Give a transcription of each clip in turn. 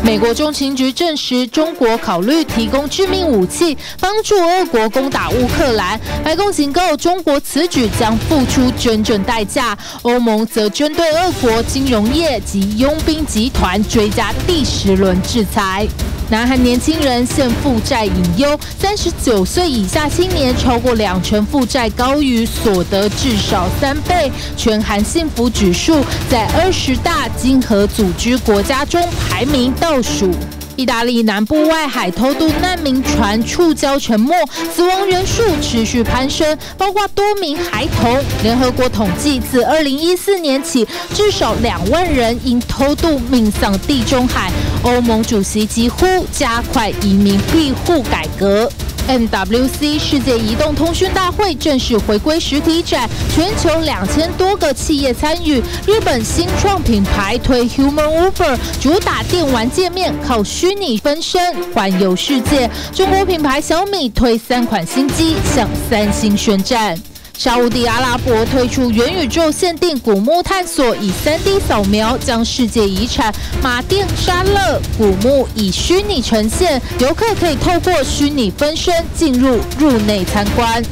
美国中情局证实，中国考虑提供致命武器帮助俄国攻打乌克兰。白宫警告中国此举将付出真正代价。欧盟则针对俄国金融业及佣兵集团追加第十轮制裁。南韩年轻人现负债隐忧，三十九岁以下青年超过两成负债高于所得至少三倍。全韩幸福指数在二十大经合组织国家中排名倒数。意大利南部外海偷渡难民船触礁沉没，死亡人数持续攀升，包括多名孩童。联合国统计，自二零一四年起，至少两万人因偷渡命丧地中海。欧盟主席疾呼加快移民庇护改革。MWC 世界移动通讯大会正式回归实体展，全球两千多个企业参与。日本新创品牌推 Human Uber，主打电玩界面，靠虚拟分身环游世界。中国品牌小米推三款新机，向三星宣战。沙乌地阿拉伯推出元宇宙限定古墓探索，以 3D 扫描将世界遗产马甸沙勒古墓以虚拟呈现，游客可以透过虚拟分身进入入内参观。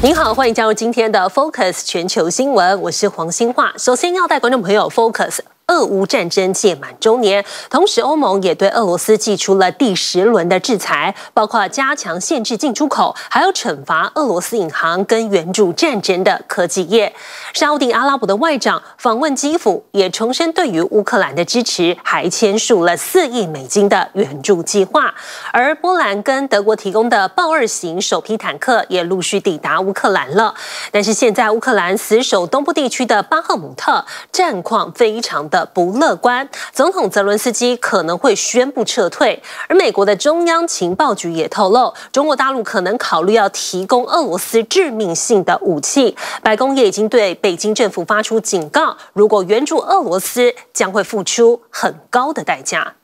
您好，欢迎加入今天的 Focus 全球新闻，我是黄兴化。首先要带观众朋友 Focus。俄乌战争届满周年，同时欧盟也对俄罗斯祭出了第十轮的制裁，包括加强限制进出口，还有惩罚俄罗斯银行跟援助战争的科技业。沙乌地阿拉伯的外长访问基辅，也重申对于乌克兰的支持，还签署了四亿美金的援助计划。而波兰跟德国提供的豹二型首批坦克也陆续抵达乌克兰了。但是现在乌克兰死守东部地区的巴赫姆特战况非常的不乐观，总统泽伦斯基可能会宣布撤退，而美国的中央情报局也透露，中国大陆可能考虑要提供俄罗斯致命性的武器。白宫也已经对北京政府发出警告，如果援助俄罗斯，将会付出很高的代价。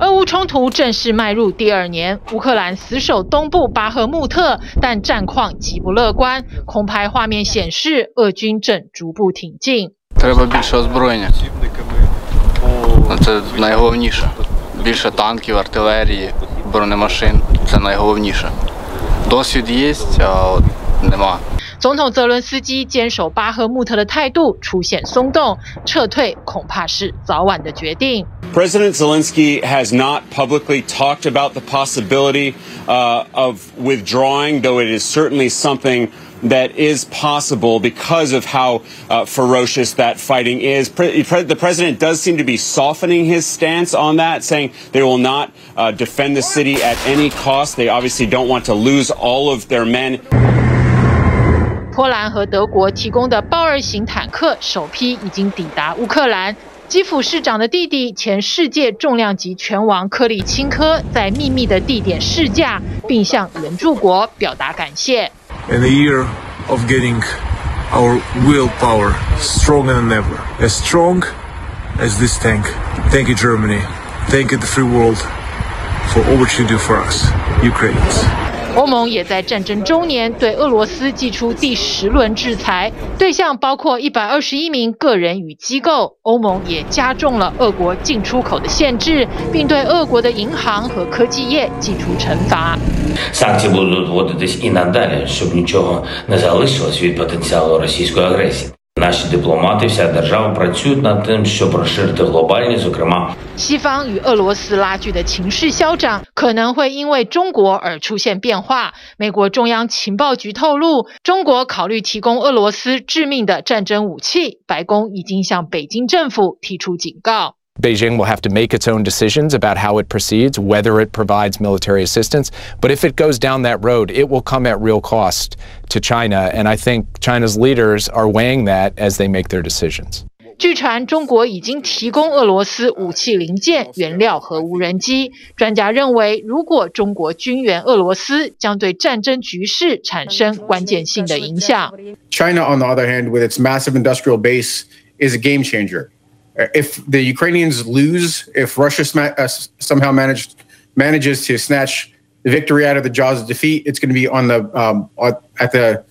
俄乌冲突正式迈入第二年，乌克兰死守东部巴赫穆特，但战况极不乐观。空拍画面显示，俄军正逐步挺进。总统泽伦斯基坚守巴赫穆特的态度出现松动，撤退恐怕是早晚的决定。President Zelensky has not publicly talked about the possibility of withdrawing, though it is certainly something that is possible because of how ferocious that fighting is. The president does seem to be softening his stance on that, saying they will not defend the city at any cost. They obviously don't want to lose all of their men. 波兰和德国提供的豹二型坦克首批已经抵达乌克兰。基辅市长的弟弟、前世界重量级拳王克里钦科在秘密的地点试驾，并向援助国表达感谢。 In a year of getting our willpower stronger than ever, as strong as this tank. Thank you, Germany. Thank you, the free world, for all what you do for us, Ukrainians. 欧盟也在战争中年对俄罗斯祭出第十轮制裁，对象包括一百二十一名个人与机构。欧盟也加重了俄国进出口的限制，并对俄国的银行和科技业祭出惩罚。西方与俄罗斯拉锯的情势嚣张，可能会因为中国而出现变化。美国中央情报局透露，中国考虑提供俄罗斯致命的战争武器。白宫已经向北京政府提出警告。Beijing will have to make its own decisions about how it proceeds, whether it provides military assistance. But if it goes down that road, it will come at real cost to China. And I think China's leaders are weighing that as they make their decisions. 据传，中国已经提供俄罗斯武器零件、原料和无人机。专家认为，如果中国军援俄罗斯，将对战争局势产生关键性的影响。China, on the other hand, with its massive industrial base, is a game changer. If the Ukrainians lose, if Russia somehow managed manages to snatch the victory out of the jaws of defeat, it's going to be on the um, at the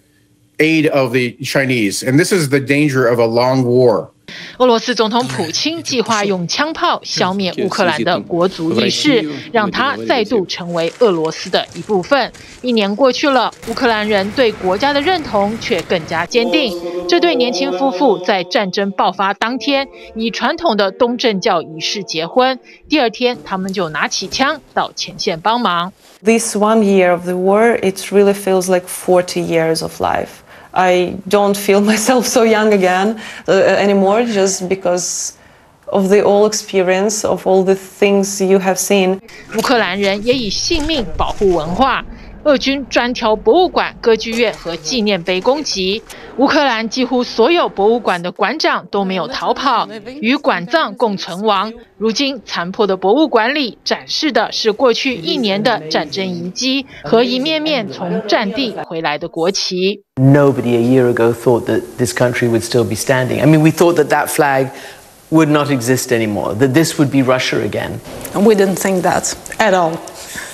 aid of the Chinese. And this is the danger of a long war 俄罗斯总统普京计划用枪炮消灭乌克兰的国族意识，让他再度成为俄罗斯的一部分。一年过去了，乌克兰人对国家的认同却更加坚定。这对年轻夫妇在战争爆发当天以传统的东正教仪式结婚，第二天他们就拿起枪到前线帮忙。This one year of the war, it really feels like 40 years of life. I don't feel myself so young again uh, anymore just because of the all experience of all the things you have seen. 乌克兰人也以性命保护文化。 俄军专挑博物馆、歌剧院和纪念碑攻击。乌克兰几乎所有博物馆的馆长都没有逃跑，与馆藏共存亡。如今残破的博物馆里展示的是过去一年的战争遗迹和一面面从战地回来的国旗。Nobody a year ago thought that this country would still be standing. I mean, we thought that that flag would not exist anymore, that this would be Russia again. And we didn't think that at all,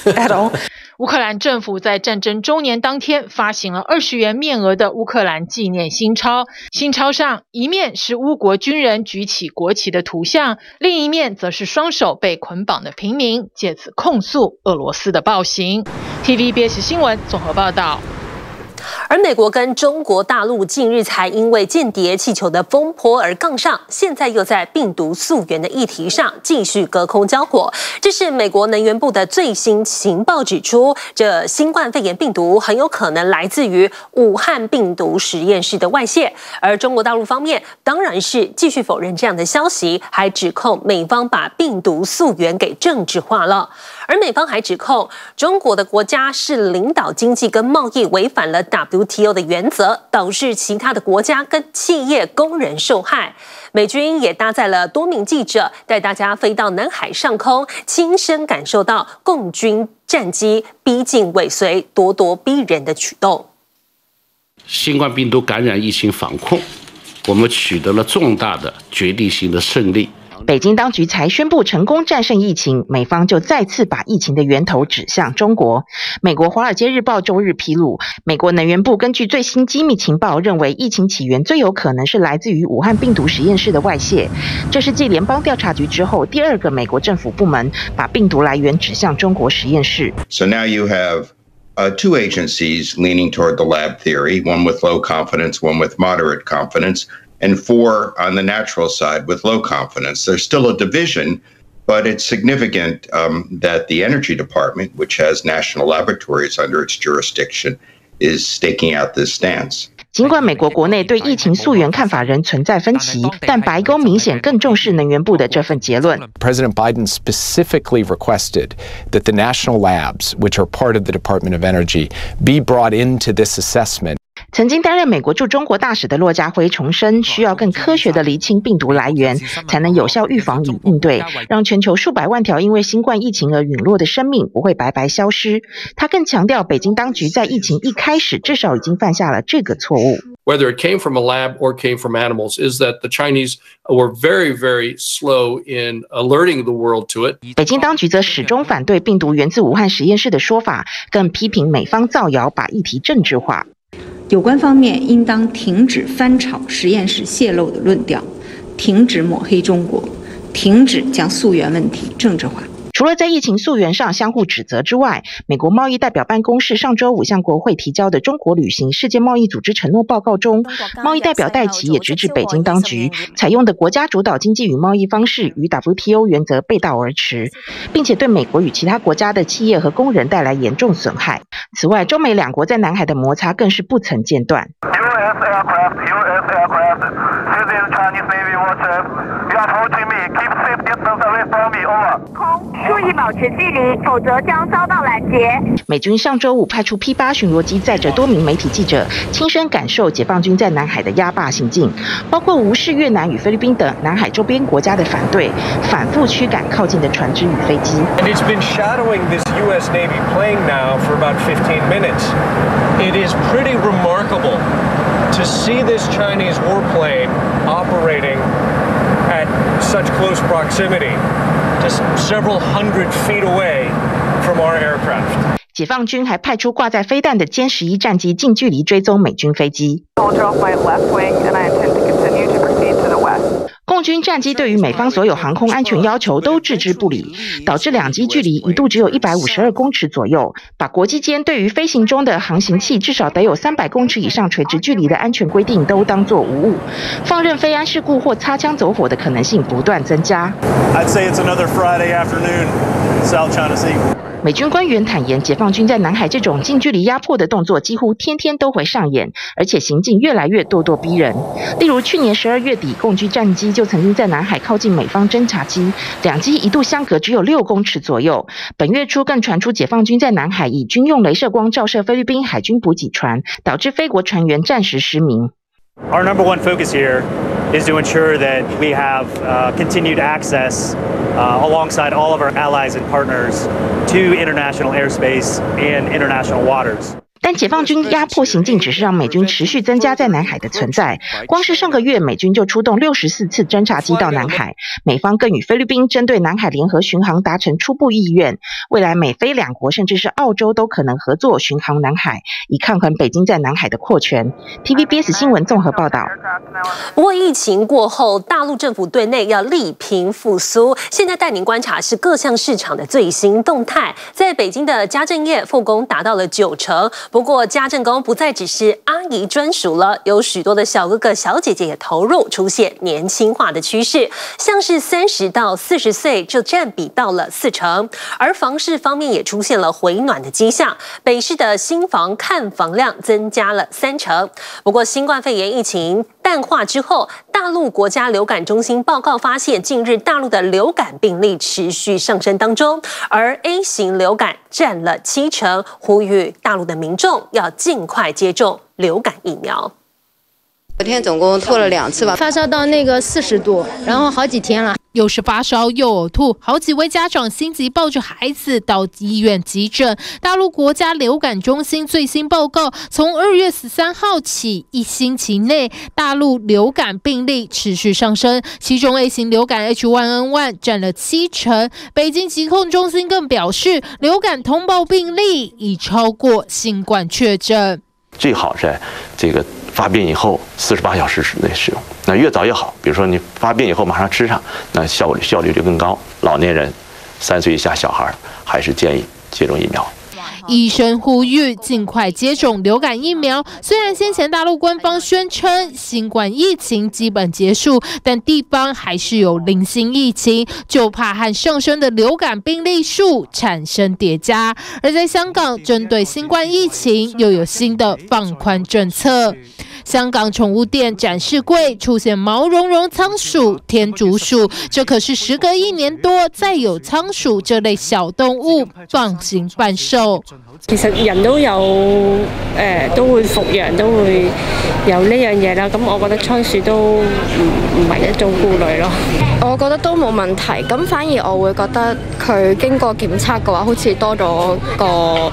at all. 乌克兰政府在战争周年当天发行了二十元面额的乌克兰纪念新钞，新钞上一面是乌国军人举起国旗的图像，另一面则是双手被捆绑的平民，借此控诉俄罗斯的暴行。TVBS 新闻综合报道。而美国跟中国大陆近日才因为间谍气球的风波而杠上，现在又在病毒溯源的议题上继续隔空交火。这是美国能源部的最新情报指出，这新冠肺炎病毒很有可能来自于武汉病毒实验室的外泄。而中国大陆方面当然是继续否认这样的消息，还指控美方把病毒溯源给政治化了。而美方还指控中国的国家是领导经济跟贸易违反了 WTO 的原则，导致其他的国家跟企业、工人受害。美军也搭载了多名记者，带大家飞到南海上空，亲身感受到共军战机逼近尾随、咄咄逼人的举动。新冠病毒感染疫情防控，我们取得了重大的决定性的胜利。北京当局才宣布成功战胜疫情，美方就再次把疫情的源头指向中国。美国《华尔街日报》周日披露，美国能源部根据最新机密情报，认为疫情起源最有可能是来自于武汉病毒实验室的外泄。这是继联邦调查局之后，第二个美国政府部门把病毒来源指向中国实验室。So now you have, uh, two agencies leaning toward the lab theory, one with low confidence, one with moderate confidence. And four on the natural side with low confidence. There's still a division, but it's significant um, that the Energy Department, which has national laboratories under its jurisdiction, is staking out this stance. 尽管美国国内对疫情溯源看法仍存在分歧，但白宫明显更重视能源部的这份结论。President Biden specifically requested that the national labs, which are part of the Department of Energy, be brought into this assessment. 曾经担任美国驻中国大使的骆家辉重申，需要更科学的厘清病毒来源，才能有效预防与应对，让全球数百万条因为新冠疫情而陨落的生命不会白白消失。他更强调，北京当局在疫情一开始至少已经犯下了这个错误。Whether it came from a lab or came from animals, is that the Chinese were very, very slow in alerting the world to it. 北京当局则始终反对病毒源自武汉实验室的说法，更批评美方造谣，把议题政治化。有关方面应当停止翻炒实验室泄露的论调，停止抹黑中国，停止将溯源问题政治化。除了在疫情溯源上相互指责之外，美国贸易代表办公室上周五向国会提交的中国履行世界贸易组织承诺报告中，贸易代表戴奇也直指北京当局采用的国家主导经济与贸易方式与 WTO 原则背道而驰，并且对美国与其他国家的企业和工人带来严重损害。此外，中美两国在南海的摩擦更是不曾间断。保持距离，否则将遭到拦截。美军上周五派出 P 八巡逻机，载着多名媒体记者，亲身感受解放军在南海的压霸行径，包括无视越南与菲律宾等南海周边国家的反对，反复驱赶靠近的船只与飞机。And it's been shadowing this U.S. Navy plane now for about 15 minutes. It is pretty remarkable to see this Chinese warplane operating at such close proximity. Just several hundred feet away from our aircraft. 解放军还派出挂载飞弹的歼十一战机近距离追踪美军飞机。 共军战机对于美方所有航空安全要求都置之不理，导致两机距离一度只有一百五十二公尺左右，把国际间对于飞行中的航行器至少得有三百公尺以上垂直距离的安全规定都当作无物，放任飞安事故或擦枪走火的可能性不断增加。I'd say it's another Friday afternoon, South China Sea. 美军官员坦言，解放军在南海这种近距离压迫的动作几乎天天都会上演，而且行径越来越咄咄逼人。例如，去年十二月底，共军战机就曾经在南海靠近美方侦察机，两机一度相隔只有六公尺左右。本月初更传出解放军在南海以军用镭射光照射菲律宾海军补给船，导致菲国船员暂时失明。Our number one focus here is to ensure that we have uh, continued access uh, alongside all of our allies and partners to international airspace and international waters. 但解放军压迫行径只是让美军持续增加在南海的存在。光是上个月，美军就出动六十四次侦察机到南海，美方更与菲律宾针对南海联合巡航达成初步意愿。未来美菲两国甚至是澳洲都可能合作巡航南海，以抗衡北京在南海的扩权。TVBS 新闻综合报道。不过疫情过后，大陆政府对内要力拼复苏。现在带您观察是各项市场的最新动态。在北京的家政业复工达到了九成。不过，家政工不再只是阿姨专属了，有许多的小哥哥、小姐姐也投入，出现年轻化的趋势。像是三十到四十岁就占比到了四成，而房市方面也出现了回暖的迹象。北市的新房看房量增加了三成。不过，新冠肺炎疫情淡化之后，大陆国家流感中心报告发现，近日大陆的流感病例持续上升当中，而 A 型流感占了七成，呼吁大陆的民众要尽快接种流感疫苗。昨天总共吐了两次吧，发烧到那个四十度，然后好几天了。又是发烧又呕吐，好几位家长心急抱着孩子到医院急诊。大陆国家流感中心最新报告，从二月十三号起一星期内，大陆流感病例持续上升，其中 A 型流感 H1N1 占了七成。北京疾控中心更表示，流感通报病例已超过新冠确诊。最好是这个发病以后四十八小时之内使用，那越早越好。比如说你发病以后马上吃上，那效率效率就更高。老年人、三岁以下小孩还是建议接种疫苗。医生呼吁尽快接种流感疫苗。虽然先前大陆官方宣称新冠疫情基本结束，但地方还是有零星疫情，就怕和上升的流感病例数产生叠加。而在香港，针对新冠疫情又有新的放宽政策。香港宠物店展示柜出现毛茸茸仓鼠、天竺鼠，这可是时隔一年多再有仓鼠这类小动物放行贩售。其实人都有诶、呃，都会复阳，都会有呢样嘢啦。咁我觉得仓鼠都唔唔系一种顾虑咯。我觉得都冇问题。咁反而我会觉得佢经过检测嘅话，好似多咗个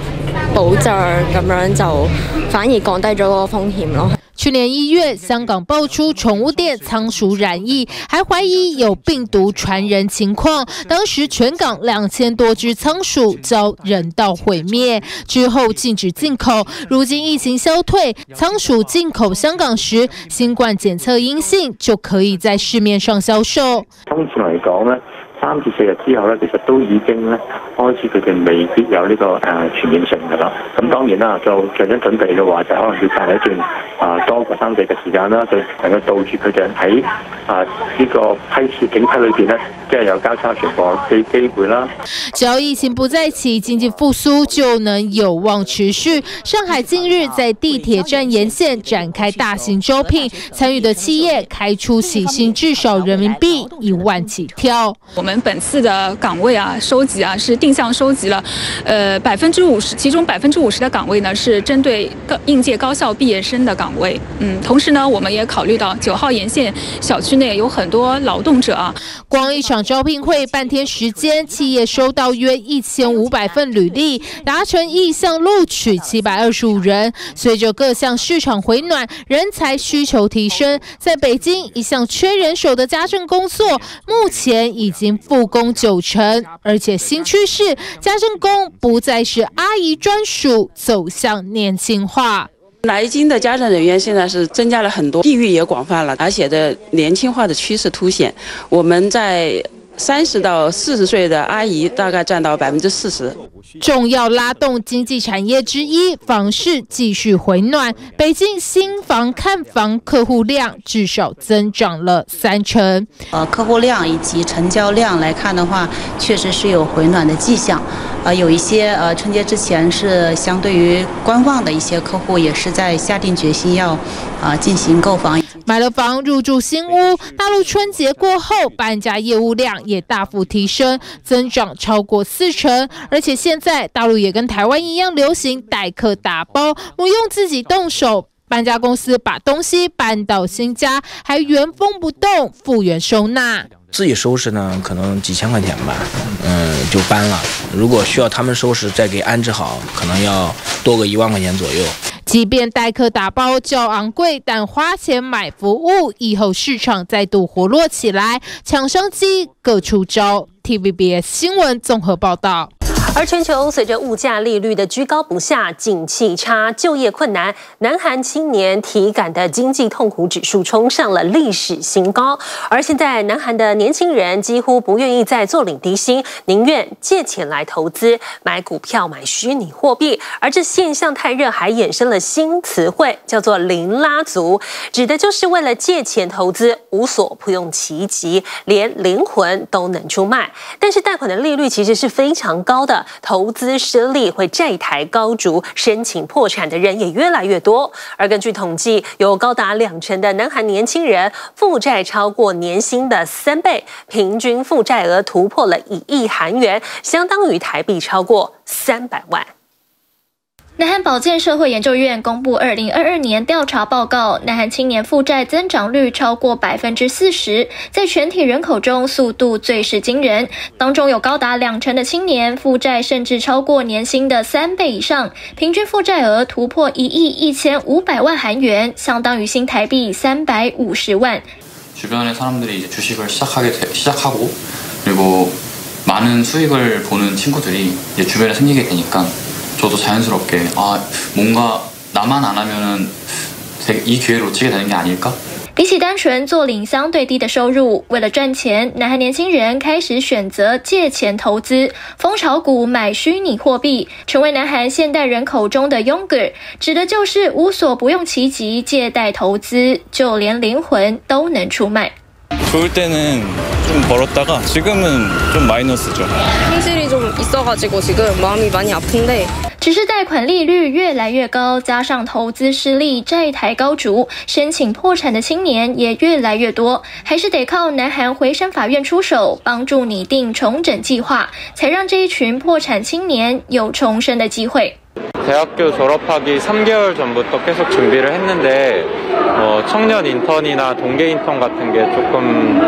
保障咁样，就反而降低咗个风险咯。去年一月，香港爆出宠物店仓鼠染疫，还怀疑有病毒传人情况。当时全港两千多只仓鼠遭人道毁灭，之后禁止进口。如今疫情消退，仓鼠进口香港时，新冠检测阴性就可以在市面上销售。通常嚟讲呢，三至四日之后咧，其实都已经咧开始佢哋未必有呢个诶传染性㗎啦。咁当然啦，就做紧准备嘅话，就可能要隔一段啊多个三四嘅时间啦，就能够杜绝佢哋喺啊呢个批次警批里边咧，即系有交叉传播嘅机会啦。只要疫情不再起，经济复苏就能有望持续。上海近日在地铁站沿线展开大型招聘，参与的企业开出起薪至少人民币一万起跳。们本次的岗位啊，收集啊是定向收集了，呃百分之五十，其中百分之五十的岗位呢是针对高应届高校毕业生的岗位。嗯，同时呢，我们也考虑到九号沿线小区内有很多劳动者啊。光一场招聘会半天时间，企业收到约一千五百份履历，达成意向录取七百二十五人。随着各项市场回暖，人才需求提升，在北京一向缺人手的家政工作，目前已经。复工九成，而且新趋势，家政工不再是阿姨专属，走向年轻化。来京的家政人员现在是增加了很多，地域也广泛了，而且的年轻化的趋势凸显。我们在三十到四十岁的阿姨大概占到百分之四十。重要拉动经济产业之一，房市继续回暖。北京新房看房客户量至少增长了三成。呃，客户量以及成交量来看的话，确实是有回暖的迹象。呃，有一些呃春节之前是相对于观望的一些客户，也是在下定决心要啊、呃、进行购房。买了房入住新屋，大陆春节过后搬家业务量也大幅提升，增长超过四成。而且现在大陆也跟台湾一样流行代客打包，不用自己动手，搬家公司把东西搬到新家，还原封不动复原收纳。自己收拾呢，可能几千块钱吧，嗯，就搬了。如果需要他们收拾再给安置好，可能要多个一万块钱左右。即便代客打包较昂贵，但花钱买服务，以后市场再度活络起来，抢商机各出招。TVBS 新闻综合报道。而全球随着物价利率的居高不下，景气差，就业困难，南韩青年体感的经济痛苦指数冲上了历史新高。而现在，南韩的年轻人几乎不愿意再坐领低薪，宁愿借钱来投资，买股票、买虚拟货币。而这现象太热，还衍生了新词汇，叫做“零拉族”，指的就是为了借钱投资，无所不用其极，连灵魂都能出卖。但是贷款的利率其实是非常高的。投资失利会债台高筑，申请破产的人也越来越多。而根据统计，有高达两成的南韩年轻人负债超过年薪的三倍，平均负债额突破了一亿韩元，相当于台币超过三百万。南韩保健社会研究院公布二零二二年调查报告，南韩青年负债增长率超过百分之四十，在全体人口中速度最是惊人。当中有高达两成的青年负债甚至超过年薪的三倍以上，平均负债额突破一亿一千五百万韩元，相当于新台币三百五十万。주변의사람들이주식을시작하게시작하고그리고많은수익을보는친구들이주변에생기게되니까 저도자연스럽게아뭔가나만안하면은이기회를놓치게되는게아닐까比起单纯做领相对低的收入，为了赚钱，南韩年轻人开始选择借钱投资，疯炒股、买虚拟货币，成为南韩现代人口中的 Younger，指的就是无所不用其极，借贷投资，就连灵魂都能出卖。좋을때는좀벌었다가지금은좀마이너스죠현실이좀 있어가지고지금마음이많이아픈데只是贷款利率越来越高，加上投资失利，债台高筑，申请破产的青年也越来越多，还是得靠南韩回声法院出手，帮助拟定重整计划，才让这一群破产青年有重生的机会。 대학교 졸업하기 3개월 전부터 계속 준비를 했는데 어, 청년 인턴이나 동계 인턴 같은 게 조금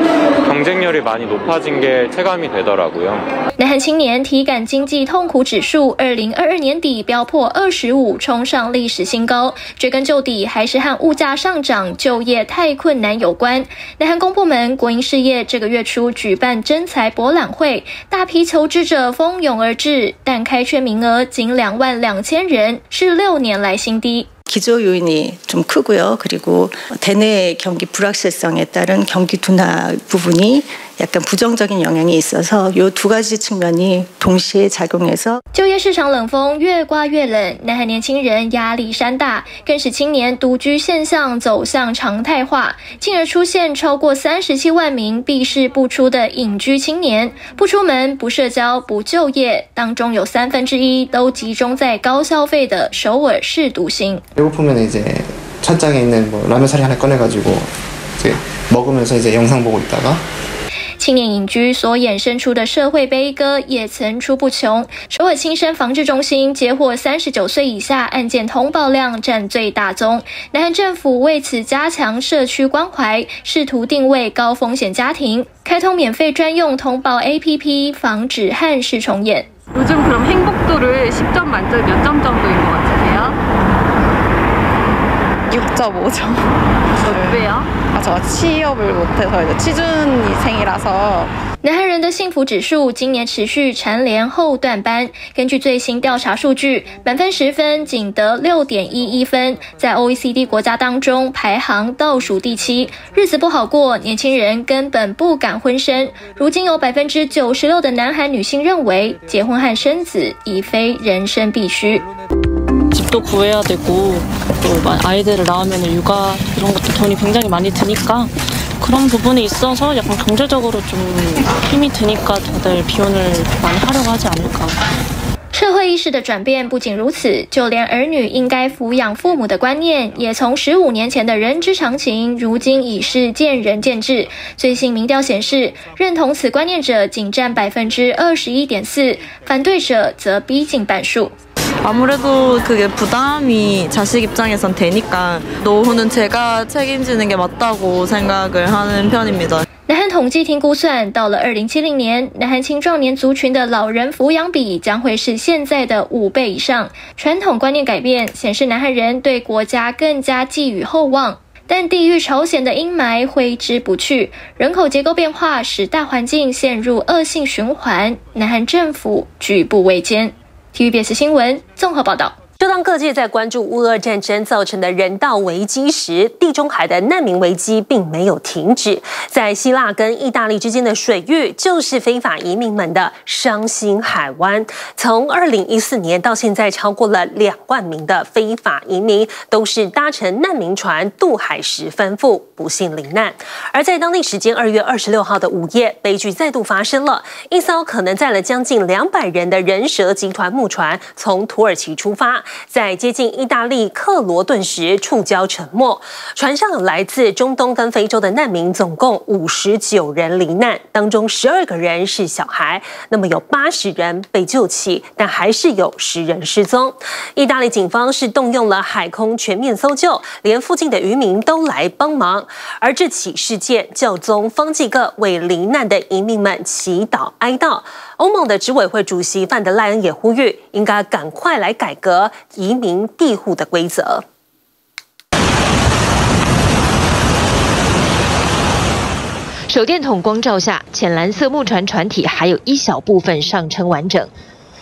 경쟁률이 많이 높아진 게 체감이 되더라고요. 南韩青年体感经济痛苦指数，二零二二年底飙破二十五，冲上历史新高。追根究底，还是和物价上涨、就业太困难有关。南韩公部门国营事业这个月初举办征才博览会，大批求职者蜂拥而至，但开缺名额仅两万两 千人，是六年来新低。 기저 요인이 좀 크고요. 그리고 대내 경기 불확실성에 따른 경기 둔화 부분이 약간 부정적인 영향이 있어서 이 두 가지 측면이 동시에 작용해서 就业市场冷风越刮越冷，南韩年轻人压力山大，更使青年独居现象走向常态化，进而出现超过三十七万名避世不出的隐居青年，不出门、不社交、不就业，当中有三分之一都集中在高消费的首尔市独行。 배고프면 이제 찬장에 있는 뭐 라면 사리 하나 꺼내가지고 이제 먹으면서 이제 영상 보고 있다가 青年隐居所衍生出的社会悲歌也层出不穷。首尔轻生防治中心接获三十九岁以下案件通报量占最大宗。南韩政府为此加强社区关怀，试图定位高风险家庭，开通免费专用通报 APP，防止憾事重演。 요즘 그럼 행복도를 10점 만점에 몇 점 정도인 것 같으세요? 6.5점. 왜요? 아, 저 취업을 못해서 이제 취준생이라서 南韩人的幸福指数今年持续蝉联后段班。根据最新调查数据，满分十分仅得六点一一分，在 OECD 国家当中排行倒数第七。日子不好过，年轻人根本不敢婚生。如今有百分之九十六的南韩女性认为，结婚和生子已非人生必须。 집도구해야되고또아이들을낳으면육아이런것도돈이굉장히많이드니까 그런 부분이 있어서 약간 경제적으로 좀 힘이 드니까 다들 비혼을 많이 하려고 하지 않을까. 社会意识的转变不仅如此，就连儿女应该抚养父母的观念，也从十五年前的人之常情，如今已是见仁见智。最新民调显示，认同此观念者仅占百分之二十一点四，反对者则逼近半数。 아무래도 그게 부담이 자식 입장에선 되니까 노후는 제가 책임지는 게 맞다고 생각을 하는 편입니다. 南韩统计厅估算，到了二零七零年，南韩青壮年族群的老人抚养比将会是现在的五倍以上。传统观念改变，显示南韩人对国家更加寄予厚望，但地狱朝鲜的阴霾挥之不去。人口结构变化使大环境陷入恶性循环，南韩政府举步维艰。 TVBS 新闻综合报道。就当各界在关注乌俄战争造成的人道危机时，地中海的难民危机并没有停止。在希腊跟意大利之间的水域，就是非法移民们的伤心海湾。从二零一四年到现在，超过了两万名的非法移民都是搭乘难民船渡海时翻覆，不幸罹难。而在当地时间二月二十六号的午夜，悲剧再度发生了，一艘可能载了将近两百人的人蛇集团木船从土耳其出发。在接近意大利克罗顿时触礁沉没，船上来自中东跟非洲的难民，总共五十九人罹难，当中十二个人是小孩。那么有八十人被救起，但还是有十人失踪。意大利警方是动用了海空全面搜救，连附近的渔民都来帮忙。而这起事件，教宗方济各为罹难的移民们祈祷哀悼。欧盟的执委会主席范德赖恩也呼吁，应该赶快来改革移民庇护的规则。手电筒光照下，浅蓝色木船船体还有一小部分上称完整。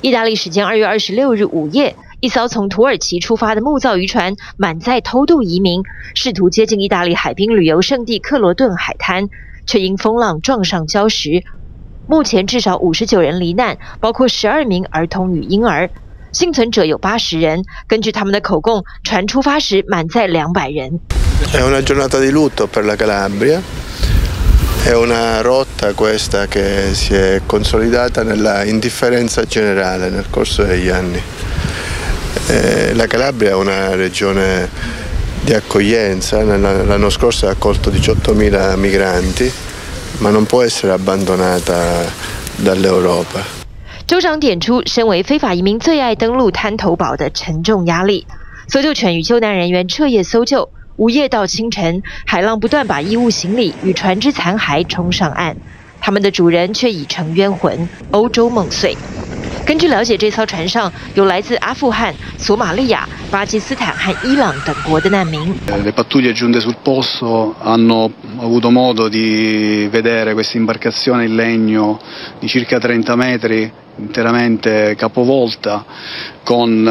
意大利时间二月二十六日午夜，一艘从土耳其出发的木造渔船满载偷渡移民，试图接近意大利海滨旅游胜地克罗顿海滩，却因风浪撞上礁石。目前至少五十九人罹难，包括十二名儿童与婴儿，幸存者有八十人。根据他们的口供，船出发时满载两百人。È una giornata di lutto per la Calabria. È una rotta questa che si è consolidata nella indifferenza generale nel corso degli anni. La Calabria è una regione di accoglienza. L'anno scorso ha accolto 18.000 migranti. 州长点出，身为非法移民最爱登陆滩头堡的沉重压力。搜救犬与救难人员彻夜搜救，午夜到清晨，海浪不断把衣物行李与船只残骸冲上岸，他们的主人却已成冤魂，欧洲梦碎。根据了解，这艘船上有来自阿富汗、索马利亚、巴基斯坦和伊朗等国的难民。Le pattuglie giunte sul posto hanno avuto modo di vedere questa imbarcazione in legno di circa 30 metri interamente capovolta con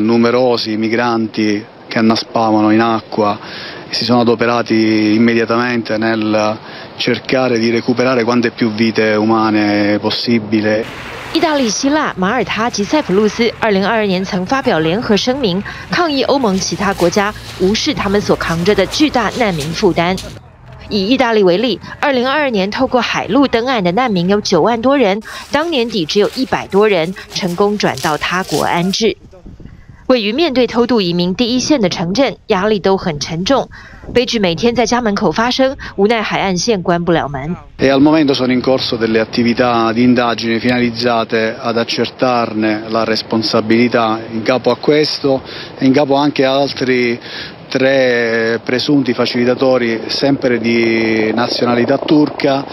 numerosi migranti che annaspavano in acqua e si sono adoperati immediatamente nel cercare di recuperare quante più vite umane possibile. 意大利、希腊、马耳他及塞浦路斯，二零二二年曾发表联合声明，抗议欧盟其他国家无视他们所扛着的巨大难民负担。以意大利为例，二零二二年透过海路登岸的难民有九万多人，当年底只有一百多人成功转到他国安置。位于面对偷渡移民第一线的城镇，压力都很沉重。悲剧每天在家门口发生，无奈海岸线关不了门。E al momento sono in corso delle attività di indagine finalizzate ad accertarne la responsabilità in capo a questo e in capo anche ad altri tre presunti facilitatori, sempre di nazionalità turca,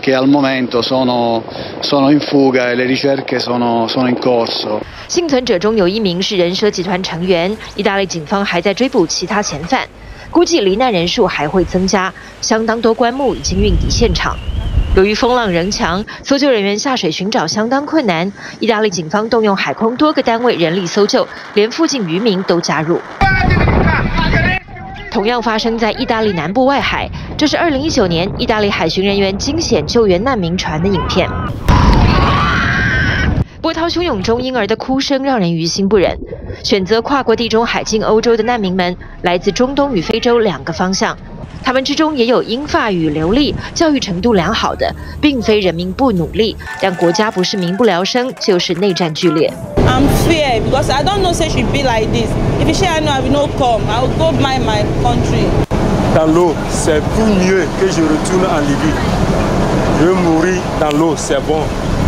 che al momento sono, sono in fuga e le ricerche sono, sono in corso. 幸存者中有一名是人蛇集团成员，意大利警方还在追捕其他嫌犯。估计罹难人数还会增加，相当多棺木已经运抵现场。由于风浪仍强，搜救人员下水寻找相当困难。意大利警方动用海空多个单位人力搜救，连附近渔民都加入。同样发生在意大利南部外海，这是2019年意大利海巡人员惊险救援难民船的影片。波涛汹涌中，婴儿的哭声让人于心不忍。选择跨过地中海进欧洲的难民们，来自中东与非洲两个方向。他们之中也有英法语流利、教育程度良好的，并非人民不努力，但国家不是民不聊生，就是内战剧烈。I'm fear because I don't know say she be like this. If she I know I will not come. I will go my my country. Dans l'eau, c'est plus mieux que je retourne en Libye. Je mourir dans l'eau, c'est bon.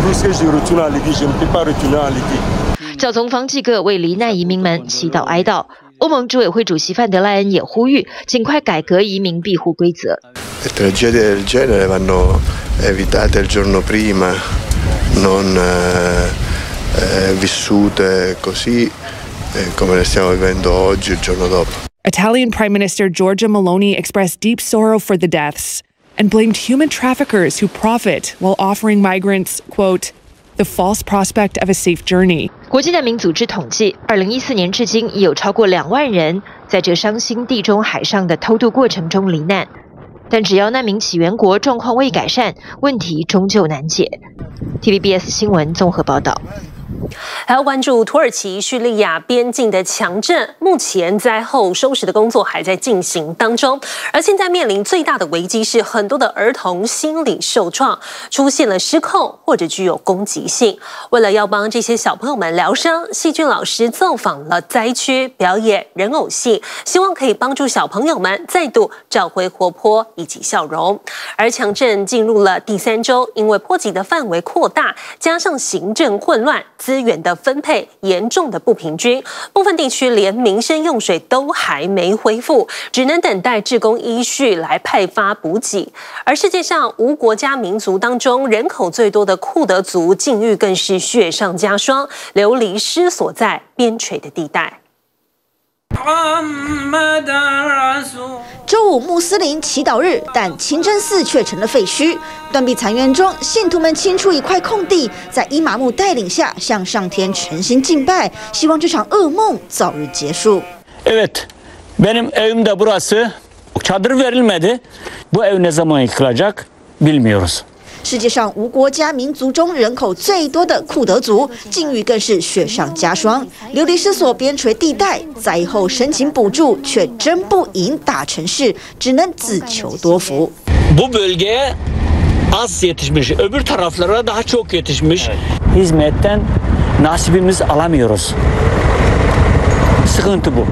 Plus que je retourne en Libye, je ne peux pas retourner en Libye. 教宗方济各为罹难移民们祈祷哀悼。欧盟执委会主席范德赖恩也呼吁尽快改革移民庇护规则。Italian Prime Minister Giorgia Meloni expressed deep sorrow for the deaths and blamed human traffickers who profit while offering migrants, quote, the false prospect of a safe journey. 国际难民组织统计，二零一四年至今已有超过两万人在这伤心地中海上的偷渡过程中罹难。但只要难民起源国状况未改善，问题终究难解。TVBS 新闻综合报道。 还要关注土耳其叙利亚边境的强震，目前灾后收拾的工作还在进行当中。而现在面临最大的危机是，很多的儿童心理受创，出现了失控或者具有攻击性。为了要帮这些小朋友们疗伤，戏剧老师造访了灾区，表演人偶戏，希望可以帮助小朋友们再度找回活泼以及笑容。而强震进入了第三周，因为波及的范围扩大，加上行政混乱。资源的分配严重的不平均，部分地区连民生用水都还没恢复，只能等待志工依序来派发补给。而世界上无国家民族当中人口最多的库德族境遇更是雪上加霜，流离失所在边陲的地带。周五穆斯林祈祷日，但清真寺却成了废墟。断壁残垣中，信徒们清出一块空地，在伊玛目带领下向上天诚心敬拜，希望这场噩梦早日结束。Evet, benim evim de burası. Çadır verilmedi. Bu ev ne zaman yıkılacak bilmiyoruz. 世界上无国家民族中人口最多的库德族，境遇更是雪上加霜。流离失所边陲地带，灾后申请补助却争不赢大城市，只能自求多福。Az yetişmiş, öbür taraflara daha çok yetişmiş. Hizmetten nasibimizi alamıyoruz. Sıkıntı bu.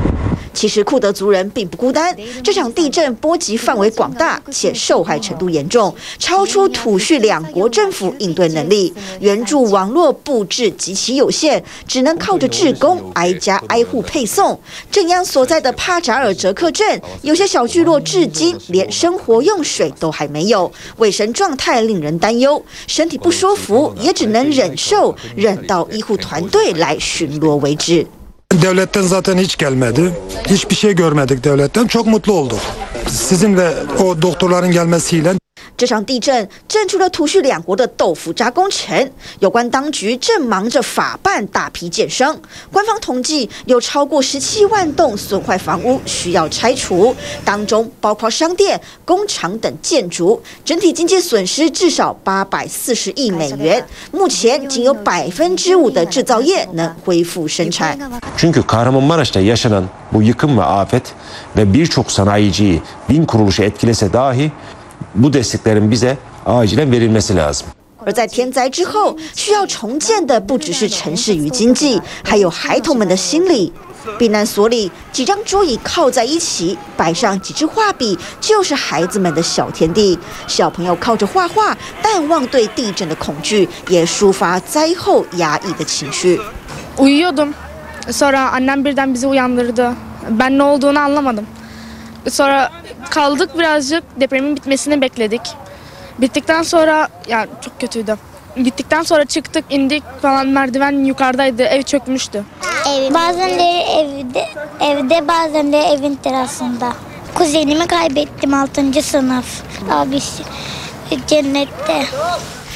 其实库德族人并不孤单，这场地震波及范围广大，且受害程度严重，超出土叙两国政府应对能力。援助网络布置极其有限，只能靠着志工挨家挨户配送。镇央所在的帕扎尔哲克镇，有些小聚落至今连生活用水都还没有，卫生状态令人担忧。身体不舒服也只能忍受，忍到医护团队来巡逻为止。Devletten zaten hiç gelmedi. Hiçbir şey görmedik devletten. Çok mutlu olduk. Sizin ve o doktorların gelmesiyle. 这场地震震出了土叙两国的豆腐渣工程，有关当局正忙着法办大批建商。官方统计有超过十七万栋损坏房屋需要拆除，当中包括商店、工厂等建筑，整体经济损失至少八百四十亿美元。目前仅有百分之五的制造业能恢复生产。bu desteklerin bize acilen verilmesi lazım. 而在天灾之后，需要重建的不只是城市与经济，还有孩童们的心理。避难所里，几张桌椅靠在一起，摆上几支画笔，就是孩子们的小天地。小朋友靠着画画，淡忘对地震的恐惧，也抒发灾后压抑的情绪。 Uyuyordum. Sonra annem birden bizi uyandırdı. Ben ne olduğunu anlamadım. Sonra kaldık birazcık depremin bitmesini bekledik. Bittikten sonra yani çok kötüydü. Bittikten sonra çıktık indik falan merdiven yukarıdaydı ev çökmüştü. Ev, bazenleri evde, evde bazenleri evin terasında. Kuzenimi kaybettim 6. sınıf. Abisi.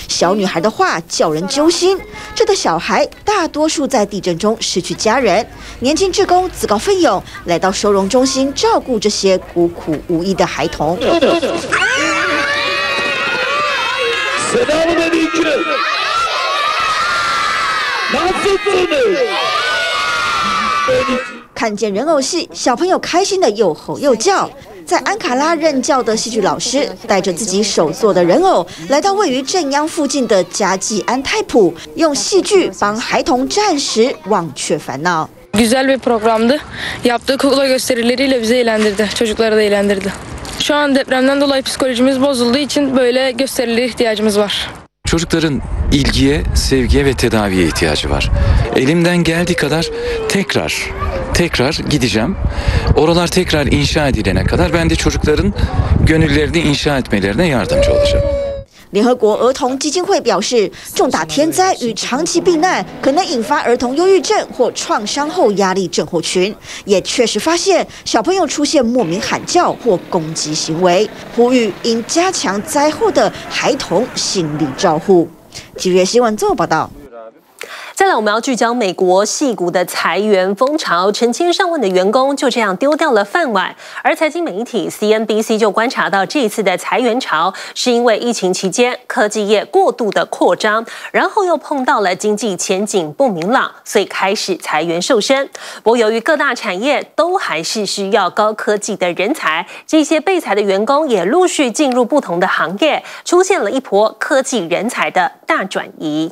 小女孩的话叫人揪心。这的小孩大多数在地震中失去家人，年轻志工自告奋勇来到收容中心照顾这些孤苦无依的孩童。看见人偶戏，小朋友开心的又吼又叫。在安卡拉任教的戏剧老师带着自己手做的人偶，来到位于镇央附近的加济安泰普，用戏剧帮孩童暂时忘却烦恼。Güzel bir programdı. Yaptığı kukla gösterileriyle bizi eğlendirdi. Çocukları da eğlendirdi. Şu an depremden dolayı psikolojimiz bozulduğu için böyle gösterilere ihtiyacımız var. Çocukların ilgiye, sevgiye ve tedaviye ihtiyacı var. Elimden geldiği kadar tekrar tekrar gideceğim. Oralar tekrar inşa edilene kadar ben de çocukların gönüllerini inşa etmelerine yardımcı olacağım. 联合国儿童基金会表示，重大天灾与长期避难可能引发儿童忧郁症或创伤后压力症候群，也确实发现小朋友出现莫名喊叫或攻击行为，呼吁应加强灾后的孩童心理照护。记者新闻做报道。再来，我们要聚焦美国戏骨的裁员风潮，成千上万的员工就这样丢掉了饭碗。而财经媒体 CNBC 就观察到，这一次的裁员潮是因为疫情期间科技业过度的扩张，然后又碰到了经济前景不明朗，所以开始裁员瘦身。不过，由于各大产业都还是需要高科技的人才，这些被裁的员工也陆续进入不同的行业，出现了一波科技人才的大转移。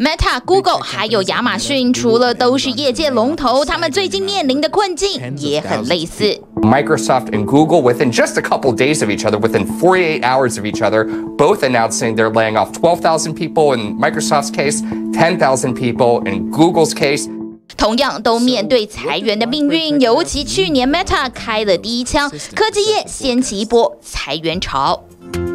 Meta、Google 还有亚马逊，除了都是业界龙头，他们最近面临的困境也很类似。Microsoft and Google, within just a couple days of each other, within 48 hours of each other, both announcing they're laying off 12,000 people in Microsoft's case, 10,000 people in Google's case. 同样都面对裁员的命运，尤其去年 Meta 开了第一枪，科技业掀起一波裁员潮。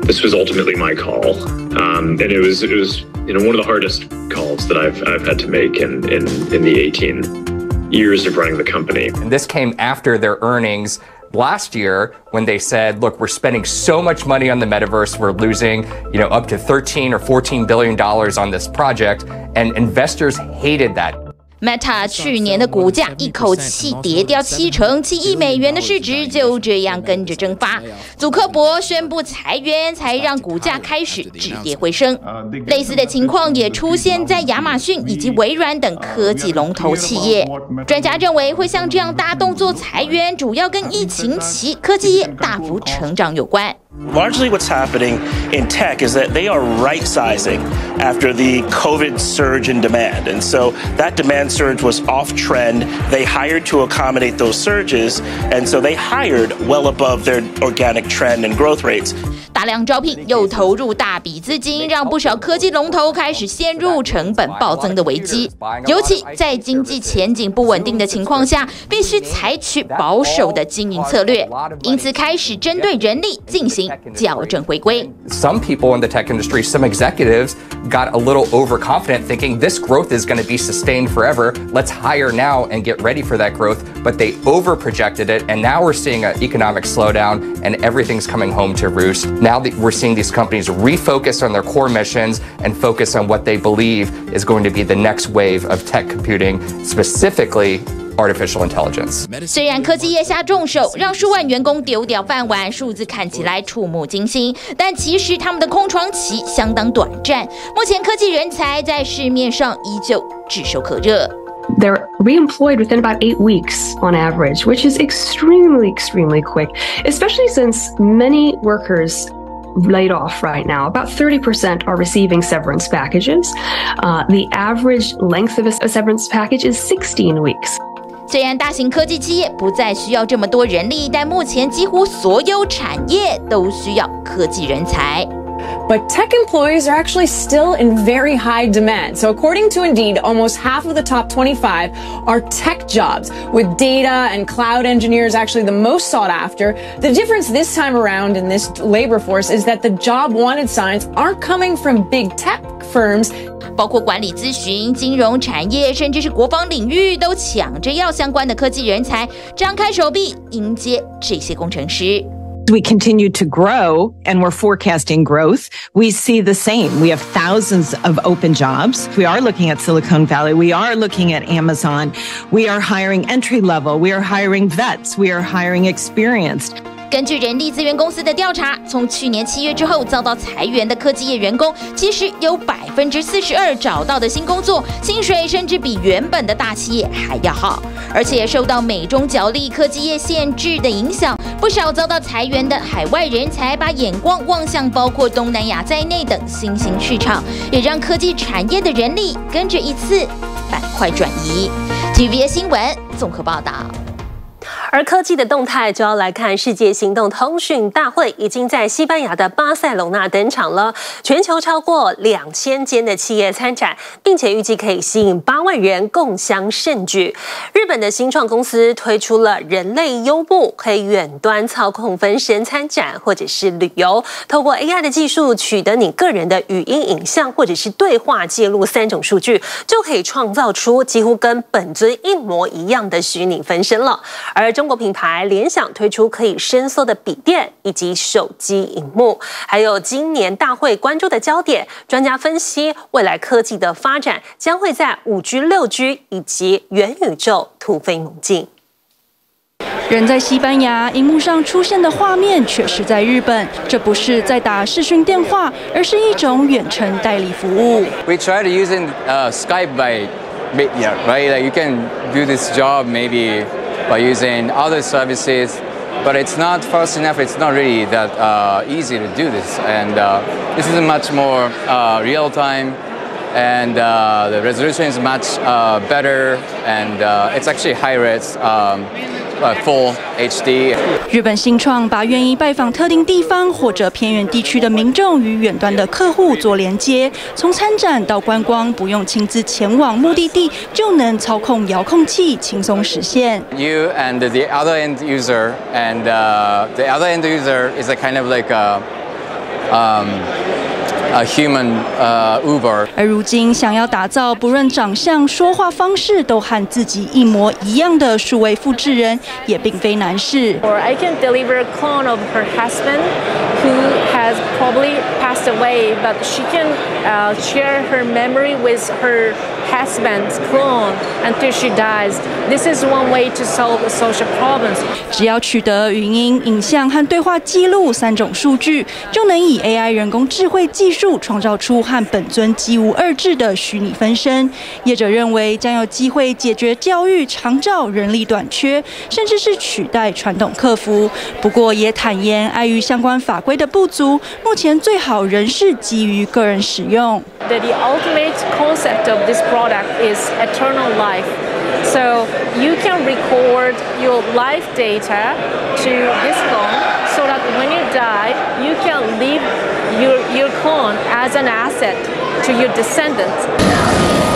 This was ultimately my call, um, and it was it was you know one of the hardest calls that I've I've had to make in in in the 18 years of running the company. And this came after their earnings last year when they said, look, we're spending so much money on the metaverse, we're losing, you know, up to 13 or 14 billion dollars on this project, and investors hated that. Meta 去年的股价一口气跌掉七成，七亿美元的市值就这样跟着蒸发。祖克伯宣布裁员，才让股价开始止跌回升。类似的情况也出现在亚马逊以及微软等科技龙头企业。专家认为，会像这样大动作裁员，主要跟疫情期科技业大幅成长有关。Largely, what's happening in tech is that they are right sizing after the COVID surge in demand. And so that demand surge was off trend. They hired to accommodate those surges. And so they hired well above their organic trend and growth rates. 大量招聘又投入大笔资金，让不少科技龙头开始陷入成本暴增的危机。尤其在经济前景不稳定的情况下，必须采取保守的经营策略，因此开始针对人力进行 校正回归。Some people in the tech industry, some executives got a little overconfident, thinking this growth is going to be sustained forever. Let's hire now and get ready for that growth. But they overprojected it, and now we're seeing an economic slowdown, and everything's coming home to roost. Now that we're seeing these companies refocus on their core missions and focus on what they believe is going to be the next wave of tech computing, specifically artificial intelligence. 虽然科技业下重手，让数万员工丢掉饭碗，数字看起来触目惊心，但其实他们的空窗期相当短暂。目前科技人才在市面上依旧炙手可热。They're reemployed within about eight weeks on average, which is extremely, extremely quick, especially since many workers laid off right now. About 30% are receiving severance packages. Uh, the average length of a severance package is 16 weeks. 虽然大型科技企业不再需要这么多人力，但目前几乎所有产业都需要科技人才。But tech employees are actually still in very high demand. So according to Indeed, almost half of the top 25 are tech jobs, with data and cloud engineers actually the most sought after. The difference this time around in this labor force is that the job wanted signs aren't coming from big tech firms. 包括管理咨询、金融产业，甚至是国防领域，都抢着要相关的科技人才，张开手臂迎接这些工程师。 We continue to grow and we're forecasting growth. We see the same. We have thousands of open jobs. We are looking at Silicon Valley. We are looking at Amazon. We are hiring entry level. We are hiring vets. We are hiring experienced. 根据人力资源公司的调查，从去年七月之后遭到裁员的科技业员工，其实有百分之四十二找到的新工作，薪水甚至比原本的大企业还要好。而且受到美中角力、科技业限制的影响，不少遭到裁员的海外人才把眼光望向包括东南亚在内等新兴市场，也让科技产业的人力跟着一次板块转移。TVB 新闻综合报道。而科技的动态就要来看世界行动通讯大会已经在西班牙的巴塞隆纳登场了，全球超过两千间的企业参展，并且预计可以吸引八万人共襄盛举。日本的新创公司推出了人类优步，可以远端操控分身参展或者是旅游，透过 AI 的技术取得你个人的语音、影像或者是对话记录三种数据，就可以创造出几乎跟本尊一模一样的虚拟分身了。而中国品牌联想推出可以伸缩的笔电以及手机荧幕，还有今年大会关注的焦点，专家分析未来科技的发展将会在五 G、六 G 以及元宇宙突飞猛进。人在西班牙，荧幕上出现的画面却是在日本。这不是在打视讯电话，而是一种远程代理服务。We try to using uh, Skype by yeah, right? Like you can do this job maybe. By using other services, but it's not fast enough. It's not really that uh, easy to do this, and uh, this is much more uh, real time, and uh, the resolution is much uh, better, and uh, it's actually high res. Um, Full HD。日本新创把愿意拜访特定地方或者偏远地区的民众与远端的客户做连接，从参展到观光，不用亲自前往目的地，就能操控遥控器轻松实现。You and the other end user, and the other end user is a kind of like a, um. A human, uh, Uber. 而如今，想要打造不论长相、说话方式都和自己一模一样的数位复制人，也并非难事。Or I can deliver a clone of her husband, who has probably passed away, but she can uh, share her memory with her husband's clone until she dies. This is one way to solve social problems. 只要取得语音、影像和对话记录三种数据，就能以 AI 人工智慧技术。创造出和本尊几无二致的虚拟分身，业者认为将有机会解决教育、长照、人力短缺，甚至是取代传统客服。不过也坦言，碍于相关法规的不足，目前最好仍是基于个人使用。The ultimate concept of this product is eternal life. So you can record your life data to this phone, so that when you die, you can leave your your clone as an asset to your descendants.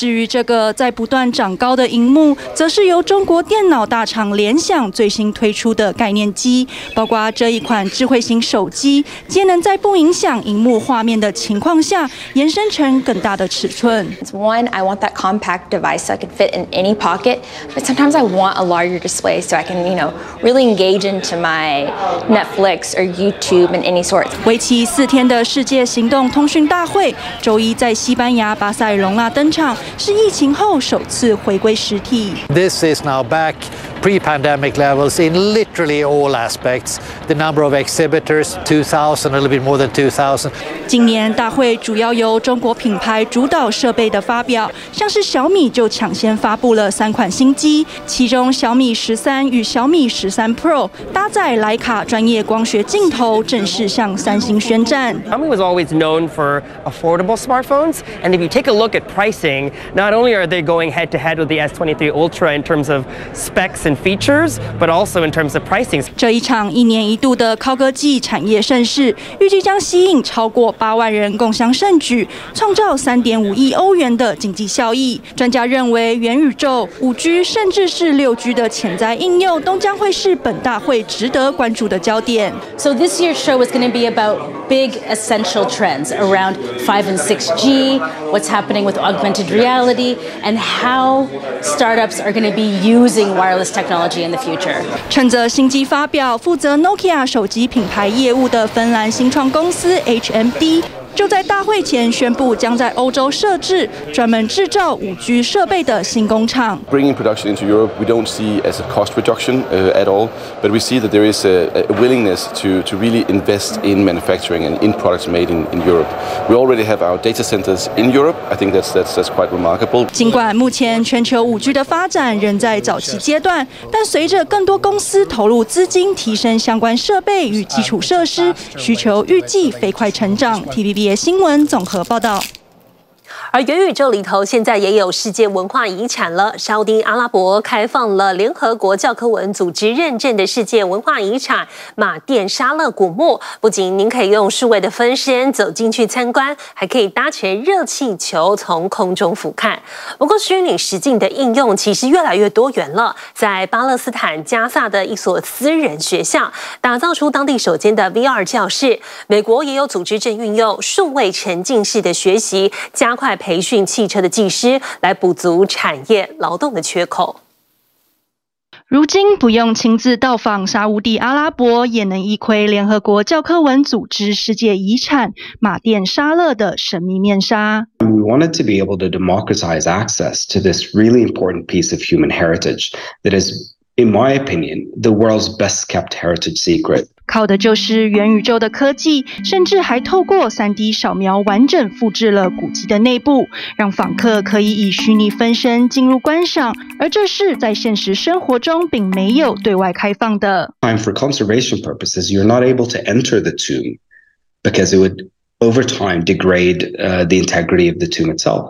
至于这个在不断长高的荧幕，则是由中国电脑大厂联想最新推出的概念机，包括这一款智慧型手机，皆能在不影响荧幕画面的情况下，延伸成更大的尺寸。One, I want that compact device so I can fit in any pocket, but sometimes I want a larger display so I can, you know, really engage into my Netflix or YouTube and any sort. 为期四天的世界行动通讯大会，周一在西班牙巴塞隆纳登场。是疫情后首次回归实体。This is now back pre-pandemic levels in literally all aspects. The number of exhibitors, 2,000, a little bit more than 2,000. 今年大会主要由中国品牌主导设备的发表，像是小米就抢先发布了三款新机，其中小米十三与小米十三 Pro 搭载徕卡专业光学镜头，正式向三星宣战。Xiaomi was always known for affordable smartphones, and if you take a look at pricing, not only are they going head to head with the S23 Ultra in terms of specs and features, but also in terms of pricing. 这一场一年一度的高科技产业盛事，预计将吸引超过八万人共襄盛举，创造三点五亿欧元的经济效益。专家认为，元宇宙、五 G 甚至是六 G 的潜在应用，都将会是本大会值得关注的焦点。So this year's show is going to be about big essential trends around 5 and 6G, what's happening with augmented reality. reality and how startups are going to be using wireless technology in the future. 趁着新机发表，负责 Nokia 手机品牌业务的芬兰新创公司 HMD。 就在大会前宣布，将在欧洲设置专门制造 5G 设备的新工厂。Bringing production into Europe, we don't see as a cost reduction uh, at all, but we see that there is a, a willingness to, to really invest in manufacturing and in products made in, in Europe. We already have our data centers in Europe. I think that's that's that's quite remarkable. 尽管目前全球 5G 的发展仍在早期阶段，但随着更多公司投入资金提升相关设备与基础设施，需求预计飞快成长。TVB 新闻综合报道。而元宇宙里头现在也有世界文化遗产了。沙丁阿拉伯开放了联合国教科文组织认证的世界文化遗产马甸沙勒古墓，不仅您可以用数位的分身走进去参观，还可以搭乘热气球从空中俯瞰。不过，虚拟实境的应用其实越来越多元了。在巴勒斯坦加萨的一所私人学校，打造出当地首间的 VR 教室。美国也有组织正运用数位沉浸式的学习，加快。培训汽车的技师来补足产业劳动的缺口。如今不用亲自到访沙乌地阿拉伯，也能一窥联合国教科文组织世界遗产马甸沙勒的神秘面纱。We wanted to be able to democratize access to this really important piece of human heritage that is, in my opinion, the world's best kept heritage secret. 靠的就是元宇宙的科技，甚至还透过 3D 扫描完整复制了古迹的内部，让访客可以以虚拟分身进入观赏。而这是在现实生活中并没有对外开放的。Time for conservation purposes, you're not able to enter the tomb because it would over time degrade uh, the integrity of the tomb itself.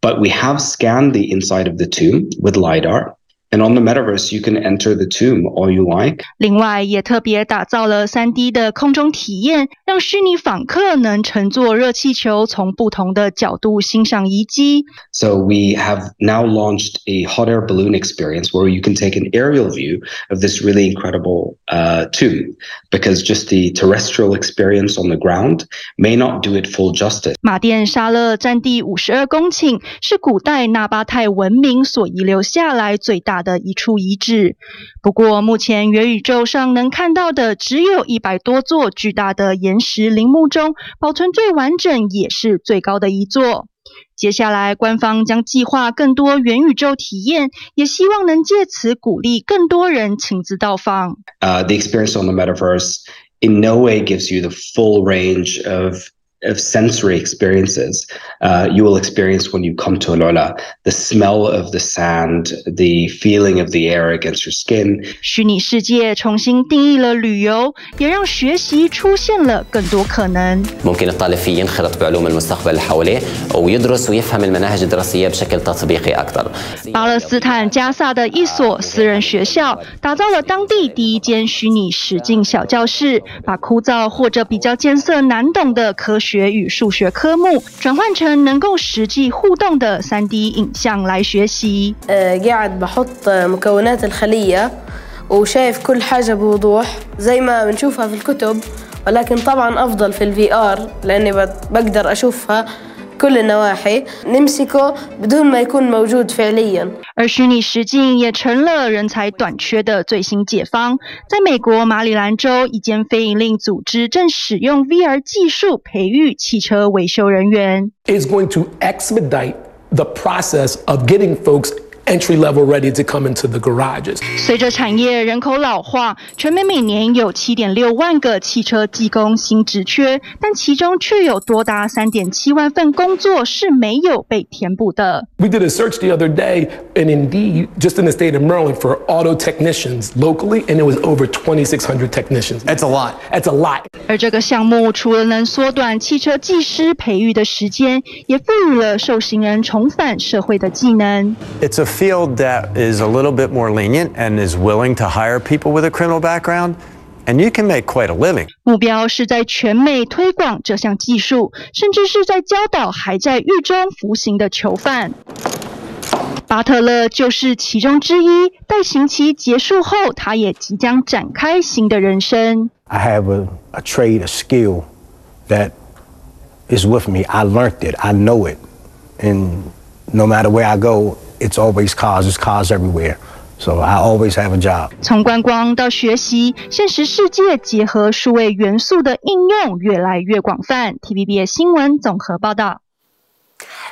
But we have scanned the inside of the tomb with LiDAR. And on the metaverse, you can enter the tomb all you like. 另外，也特别打造了 3D 的空中体验，让虚拟访客能乘坐热气球，从不同的角度欣赏遗迹。So we have now launched a hot air balloon experience where you can take an aerial view of this really incredible uh, tomb, because just the terrestrial experience on the ground may not do it full justice. 马甸沙勒占地五十二公顷，是古代纳巴泰文明所遗留下来最大 的一处遗址，不过目前元宇宙上能看到的只有一百多座巨大的岩石陵墓中，保存最完整也是最高的一座。接下来，官方将计划更多元宇宙体验，也希望能借此鼓励更多人亲自到访。Uh, the experience on the metaverse in no way gives you the full range of of sensory experiences uh, you will experience when you come to Alola. The smell of the sand, the feeling of the air against your skin. 虚拟世界重新定义了旅游，也让学习出现了更多可能。 ممكن الطالب فيه ينخرط بعلوم المستقبل اللي حواليه ويدرس ويفهم المناهج الدراسية بشكل تطبيقي أكثر. 巴勒斯坦加萨的一所私人学校打造了当地第一间虚拟实境小教室，把枯燥或者比较艰涩难懂的科学 学与数学科目转换成能够实际互动的 3D 影像来学习。 قاعد بحط مكونات الخلية وشايف كل حاجة بوضوح زي ما بنشوفها في الكتب ولكن طبعا أفضل في الفي آر لأني بقدر أشوفها كل النواحي نمسكه بدون ما يكون موجود فعليا 而虚拟实境也成了人才短缺的最新解方。在美国马里兰州，一间非营利组织正使用 VR 技术培育汽车维修人员。 Is going to expedite the process of getting folks entry level ready to come into the garages. 随着产业人口老化，全美每年有七点六万个汽车技工新职缺，但其中却有多达三点七万份工作是没有被填补的。We did a search the other day and Indeed, just in the state of Maryland, for auto technicians locally, and it was over 2,600 technicians. That's a lot. That's a lot. 而这个项目除了能缩短汽车技师培育的时间，也赋予了受刑人重返社会的技能。It's a field that is a little bit more lenient and is willing to hire people with a criminal background, and you can make quite a living. 目标是在全美推广这项技术，甚至是在教导还在狱中服刑的囚犯。巴特勒就是其中之一。待刑期结束后，他也即将展开新的人生。 I have a, a trade, a skill that is with me. I learned it. I know it. And no matter where I go, it's always cars. There's cars everywhere. So I always have a job. 从观光到学习，现实世界结合数位元素的应用越来越广泛。TVBS 新闻综合报道。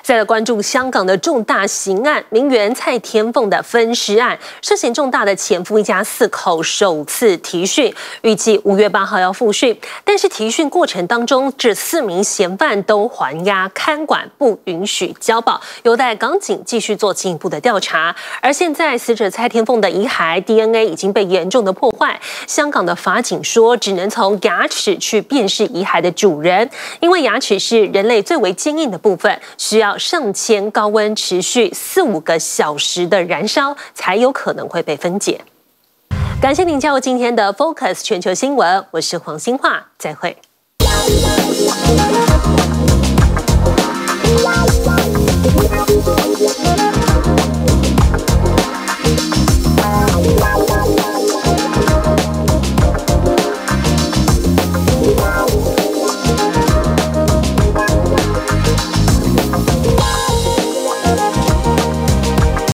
再来关注香港的重大刑案，名媛蔡天凤的分尸案，涉嫌重大的前夫一家四口首次提讯，预计五月八号要复讯。但是提讯过程当中，这四名嫌犯都还押看管，不允许交保，有待港警继续做进一步的调查。而现在死者蔡天凤的遗骸 DNA 已经被严重的破坏，香港的法警说，只能从牙齿去辨识遗骸的主人，因为牙齿是人类最为坚硬的部分，需要上千高温持续四五个小时的燃烧才有可能会被分解。感谢您加入今天的 focus 全球新闻我是黄兴化再会。